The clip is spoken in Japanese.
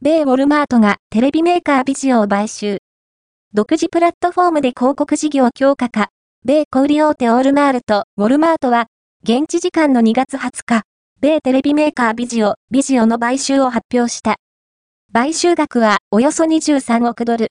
米ウォルマートがテレビメーカービジオを買収。独自プラットフォームで広告事業強化か、米小売大手オールマールとウォルマートは、現地時間の2月20日、米テレビメーカービジオ、ビジオの買収を発表した。買収額はおよそ23億ドル。